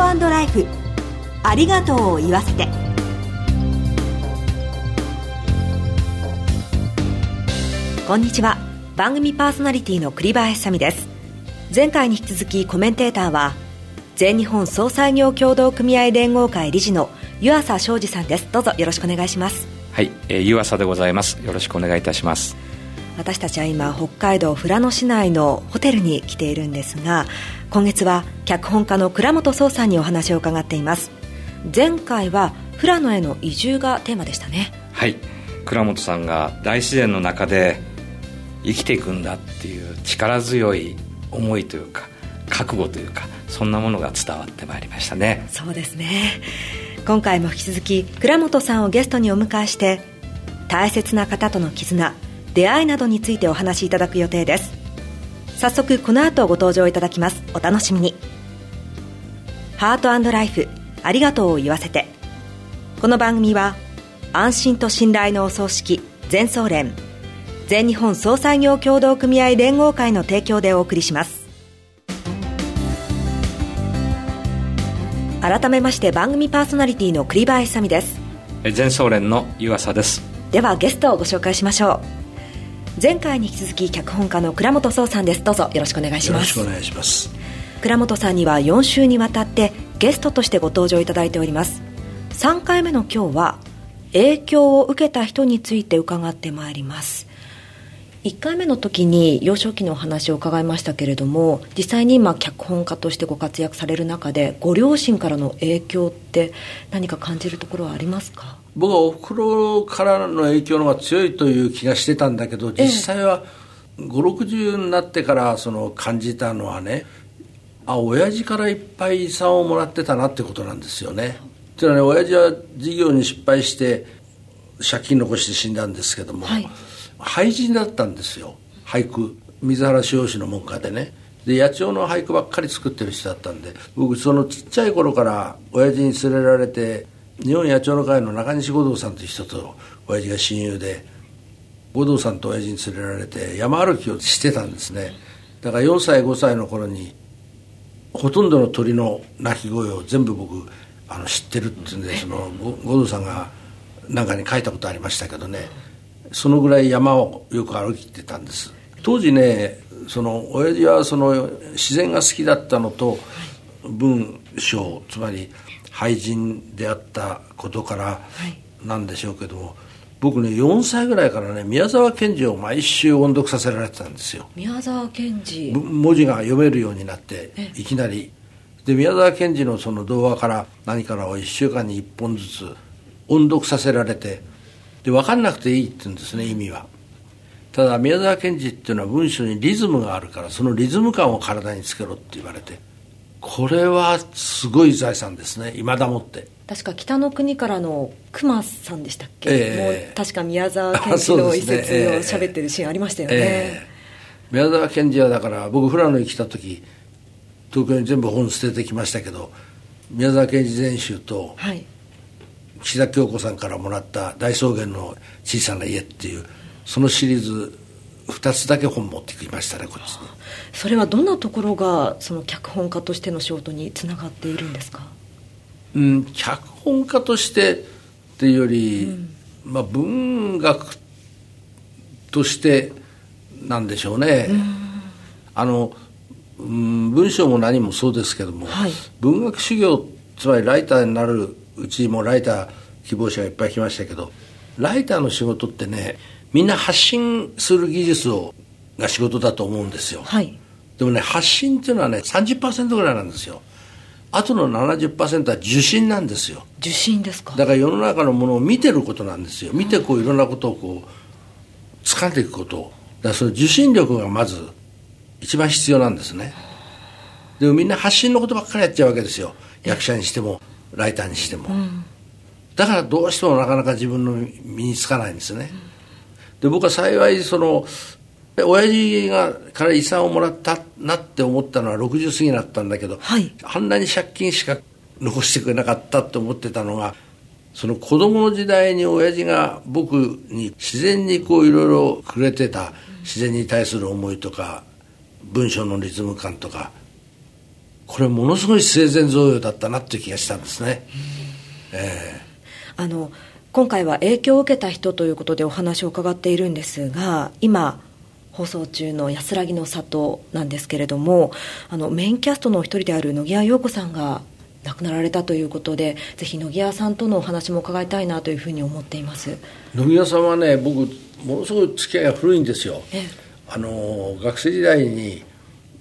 ートライフ。ありがとうを言わせて。こんにちは。番組パーソナリティの栗林さみです。前回に引き続きコメンテーターは全日本総裁業協同組合連合会理事の湯浅昌司さんです。どうぞよろしくお願いします。はい、えー、湯浅でございます。よろしくお願いいたします。私たちは今北海道富良野市内のホテルに来ているんですが今月は脚本家の倉本壮さんにお話を伺っています。前回は富良野への移住がテーマでしたね。はい。倉本さんが大自然の中で生きていくんだっていう力強い思いというか覚悟というかそんなものが伝わってまいりましたね。そうですね。今回も引き続き倉本さんをゲストにお迎えして大切な方との絆出会いなどについてお話しいただく予定です。早速この後ご登場いただきます。お楽しみに。ハートライフありがとうを言わせて。この番組は安心と信頼のお葬式全総連全日本総裁業協同組合連合会の提供でお送りします。改めまして番組パーソナリティの栗林さみです。全総連の湯浅です。ではゲストをご紹介しましょう前回に引き続き脚本家の倉本壮さんです。どうぞよろしくお願いします。よろしくお願いします。倉本さんには4週にわたってゲストとしてご登場いただいております。3回目の今日は影響を受けた人について伺ってまいります。1回目の時に幼少期のお話を伺いましたけれども実際に今脚本家としてご活躍される中でご両親からの影響って何か感じるところはありますか？僕はおふくろからの影響の方が強いという気がしてたんだけど実際は560になってからその感じたのはねあ親父からいっぱい遺産をもらってたなってことなんですよね。っていうのはね親父は事業に失敗して借金残して死んだんですけども、はい、俳人だったんですよ俳句水原司法の門下でね。で野鳥の俳句ばっかり作ってる人だったんで僕そのちっちゃい頃から親父に連れられて日本野鳥の会の中西五道さんという人と親父が親友で五道さんと親父に連れられて山歩きをしてたんですね。だから4歳5歳の頃にほとんどの鳥の鳴き声を全部僕あの知ってるっていうんでその五道さんが何かに書いたことありましたけどね。そのぐらい山をよく歩きてたんです。当時ねその親父はその自然が好きだったのと文章つまり俳人であったことからなんでしょうけども、はい、僕ね4歳ぐらいからね宮沢賢治を毎週音読させられてたんですよ。宮沢賢治。文字が読めるようになっていきなり。で宮沢賢治のその童話から何からを1週間に1本ずつ音読させられてで分かんなくていいって言うんですね意味は。ただ宮沢賢治っていうのは文章にリズムがあるからそのリズム感を体につけろって言われてこれはすごい財産ですね。今だもって。確か北の国からの熊さんでしたっけ、えー、もう確か宮沢賢治の一節を喋ってるシーンありましたよね、えー、宮沢賢治はだから僕富良野に来た時東京に全部本捨ててきましたけど宮沢賢治全集と、はい、岸田京子さんからもらった「大草原の小さな家」っていうそのシリーズ2つだけ本持ってきましたねこっちに。それはどんなところがその脚本家としての仕事につながっているんですか？うん脚本家としてっていうより、うん、まあ文学としてなんでしょうね、うん、あの、うん、文章も何もそうですけども、はい、文学修行つまりライターになるうちもライター希望者がいっぱい来ましたけどライターの仕事ってねみんな発信する技術をが仕事だと思うんですよ、はい、でもね発信っていうのはね30%ぐらいなんですよ。あとの70%は受信なんですよ。受信ですか？だから世の中のものを見てることなんですよ。見てこういろんなことをこう掴んでいくことだからその受信力がまず一番必要なんですね。でもみんな発信のことばっかりやっちゃうわけですよ。役者にしてもライターにしても、うん、だからどうしてもなかなか自分の身につかないんですね、うんで僕は幸いその親父がから遺産をもらったなって思ったのは60過ぎだったんだけど、はい、あんなに借金しか残してくれなかったって思ってたのがその子供の時代に親父が僕に自然にこういろいろくれてた自然に対する思いとか文章のリズム感とかこれものすごい生前贈与だったなっていう気がしたんですね、えー、あの今回は影響を受けた人ということでお話を伺っているんですが今放送中の安らぎの里なんですけれどもあのメインキャストのお一人である野際陽子さんが亡くなられたということでぜひ野際さんとのお話も伺いたいなというふうに思っています。野際さんはね僕ものすごい付き合いが古いんですよ。あの学生時代に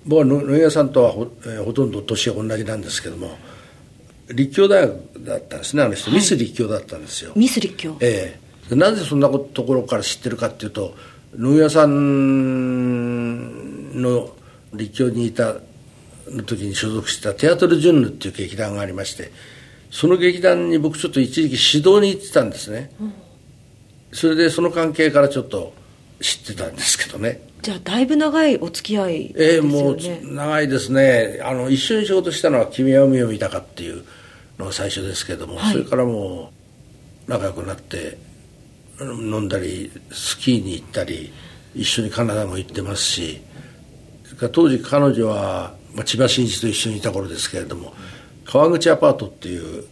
僕は野際さんとはほ,、えー、ほとんど年が同じなんですけども立教大学だったんですね。あの人、はい、ミス立教だったんですよ。ミス立教。ええ。なぜそんなところから知ってるかっていうと野際さんの立教にいたの時に所属したテアトル・ジュンヌっていう劇団がありましてその劇団に僕ちょっと一時期指導に行ってたんですね、うん、それでその関係からちょっと知ってたんですけどねじゃあだいぶ長いお付き合いですよね。ええもう長いですね。あの一緒に仕事したのは「君は海を見たか」っていうのが最初ですけども、はい、それからもう仲良くなって飲んだりスキーに行ったり一緒にカナダも行ってますし当時彼女はまあ、千葉真一と一緒にいた頃ですけれども川口アパートっていう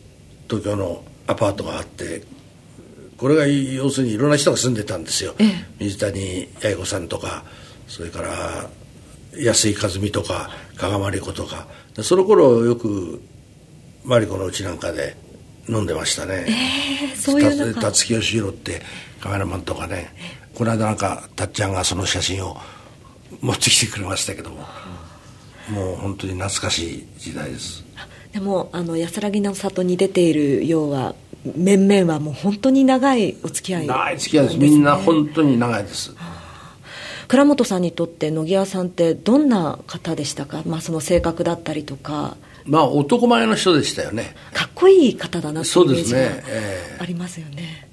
東京のアパートがあってこれが要するにいろんな人が住んでたんですよ、ええ、水谷八重子さんとかそれから安井和美とか加賀まり子とかその頃よくマリコのうちなんかで飲んでましたね、えー、そういう辰木義弘ってカメラマンとかね。この間なんかたっちゃんがその写真を持ってきてくれましたけども。もう本当に懐かしい時代です。でもあの安らぎの里に出ているようは面々はもう本当に長いお付き合い、ね、長い付き合いです。みんな本当に長いです倉本さんにとって野際さんってどんな方でしたか、まあ、その性格だったりとか。まあ男前の人でしたよね。かっこいい方だなっていうイメージがありますよね、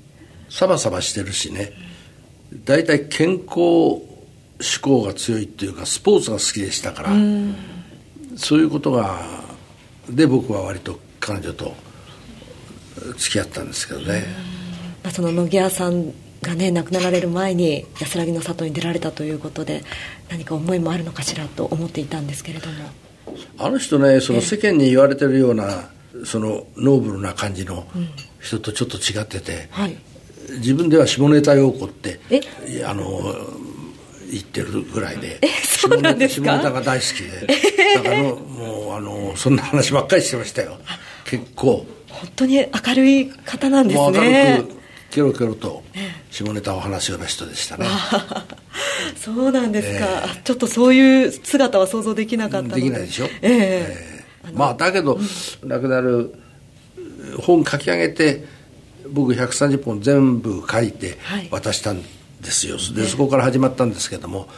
サバサバしてるしね。大体健康志向が強いっていうかスポーツが好きでしたから、そういうことがで僕は割と彼女と付き合ったんですけどね、まあ、その野際さんがね亡くなられる前に安らぎの里に出られたということで何か思いもあるのかしらと思っていたんですけれども。あの人ねその世間に言われてるようなそのノーブルな感じの人とちょっと違ってて、はい、自分では下ネタ陽子ってあの言ってるぐらいで、下ネタが大好きで、だからもうあのそんな話ばっかりしてましたよ。結構。本当に明るい方なんですね。明るくケロケロと下ネタを話すような人でしたね。そうなんですか、えー、ちょっとそういう姿は想像できなかったで。きないでしょ？えー、えー、まあだけど、うん、亡くなる本書き上げて僕130本全部書いて渡したんですよ、でそこから始まったんですけども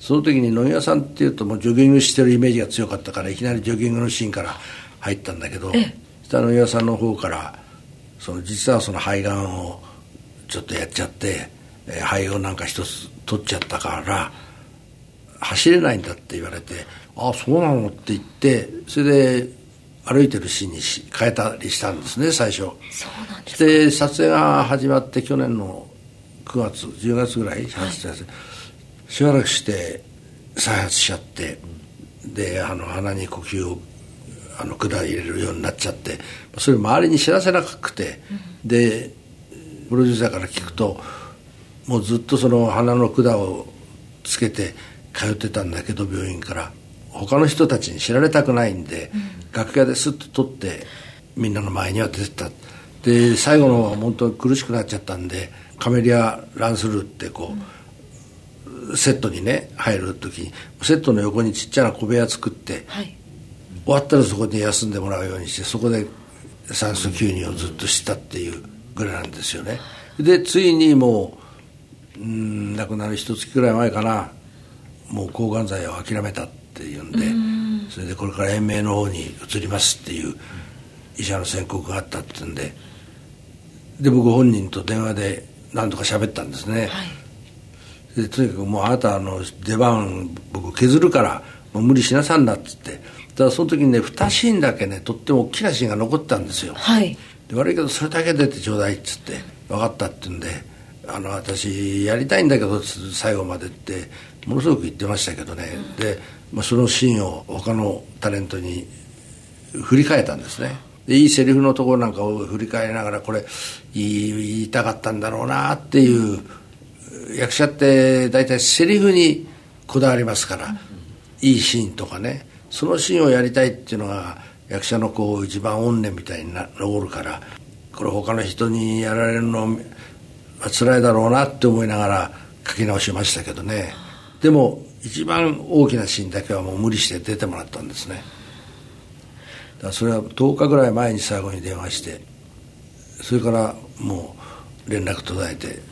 その時に野際さんっていうともうジョギングしてるイメージが強かったからいきなりジョギングのシーンから入ったんだけど下野際さんの方からその実はその肺がんをちょっとやっちゃって、え肺をなんか一つ取っちゃったから走れないんだって言われて「ああそうなの?」って言ってそれで歩いてるシーンに変えたりしたんですね最初。そうなんですで撮影が始まって去年の9月10月ぐらい、はい、しばらくして再発しちゃってであの鼻に呼吸をあの管入れるようになっちゃってそれ周りに知らせなくて、うん、でプロデューサーから聞くともうずっとその鼻の管をつけて通ってたんだけど病院から。他の人たちに知られたくないんで、うん、楽屋ですっと取ってみんなの前には出てた。で最後の本当に苦しくなっちゃったんでカメリア・ランスルーってこう、うん、セットにね入る時にセットの横にちっちゃな小部屋作って、はい、終わったらそこで休んでもらうようにしてそこで酸素吸入をずっとしたっていうぐらいなんですよね。でついにもううん亡くなる一月ぐらい前かな。もう抗がん剤を諦めたっていうんでそれでこれから延命の方に移りますっていう医者の宣告があったっていうんで。で僕本人と電話で何とか喋ったんですね、はい、でとにかくもうあなたの出番僕削るからもう無理しなさんなっつって。ただその時にね2シーンだけねとっても大きなシーンが残ったんですよ、はい、で悪いけどそれだけ出てちょうだいっつって分かったって言うんであの私やりたいんだけど最後までってものすごく言ってましたけどね、うん、で、まあ、そのシーンを他のタレントに振り返ったんですね。でいいセリフのところなんかを振り返りながらこれ言いたかったんだろうなっていう役者って大体セリフにこだわりますから、いいシーンとかねそのシーンをやりたいっていうのが役者のこう一番怨念みたいに残るからこれ他の人にやられるのは辛いだろうなって思いながら書き直しましたけどね。でも一番大きなシーンだけはもう無理して出てもらったんですね。だからそれは10日ぐらい前に最後に電話してそれからもう連絡途絶えて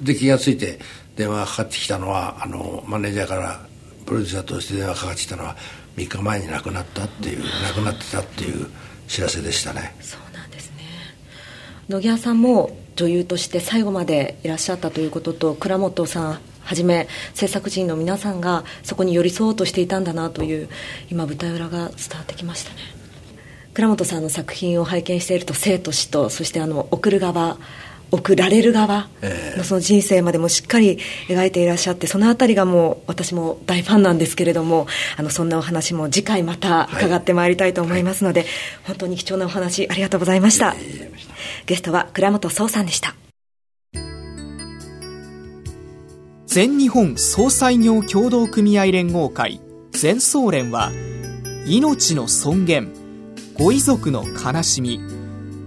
で気が付いて電話がかかってきたのはあのマネージャーからプロデューサーとして電話かかってきたのは3日前に亡くなったっていう亡くなってたっていう知らせでしたね。そうなんですね。野際さんも女優として最後までいらっしゃったということと倉本さんはじめ制作陣の皆さんがそこに寄り添おうとしていたんだなという今舞台裏が伝わってきましたね。倉本さんの作品を拝見していると生と死とそしてあの送る側送られる側のその人生までもしっかり描いていらっしゃってそのあたりがもう私も大ファンなんですけれどもあのそんなお話も次回また伺ってまいりたいと思いますので、はい、本当に貴重なお話ありがとうございました。ゲストは倉本壮さんでした。全日本総裁業協同組合連合会全総連は命の尊厳ご遺族の悲しみ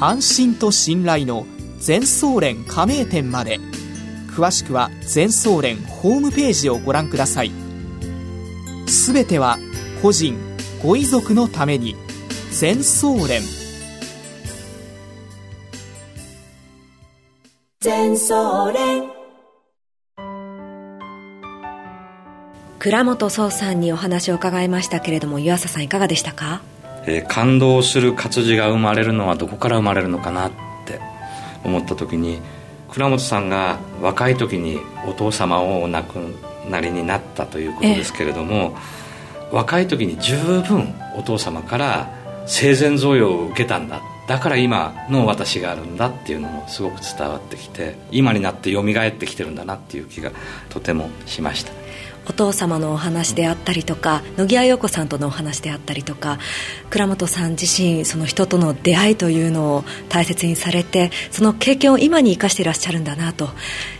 安心と信頼の全総連加盟店まで。詳しくは全総連ホームページをご覧ください。すべては個人ご遺族のために。全総連。全総連。倉本壮さんにお話を伺いましたけれども湯浅さんいかがでしたか？えー、感動する活字が生まれるのはどこから生まれるのかなって思った時に倉本さんが若い時にお父様をお亡くなりになったということですけれども、えー、若い時に十分お父様から生前贈与を受けたんだ。だから今の私があるんだっていうのもすごく伝わってきて今になって蘇ってきてるんだなっていう気がとてもしましたお父様のお話であったりとか野際陽子さんとのお話であったりとか倉本さん自身その人との出会いというのを大切にされてその経験を今に生かしていらっしゃるんだなと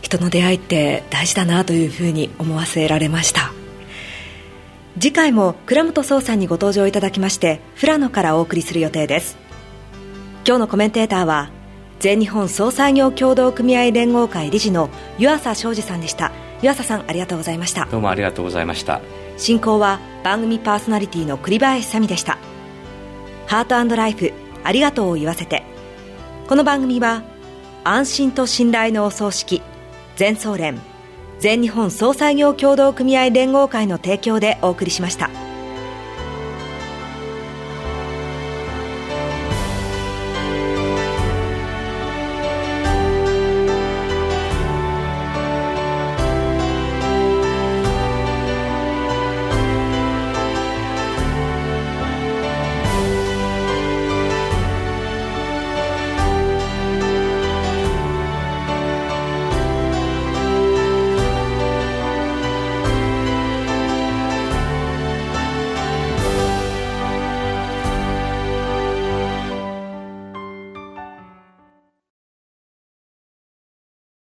人の出会いって大事だなというふうに思わせられました。次回も倉本壮さんにご登場いただきまして富良野からお送りする予定です。今日のコメンテーターは全日本総裁業協同組合連合会理事の湯浅昌司さんでした。湯浅さんありがとうございました。どうもありがとうございました。進行は番組パーソナリティの栗林さみでした。ハートライフありがとうを言わせて。この番組は安心と信頼のお葬式全総連全日本総裁業協同組合連合会の提供でお送りしました。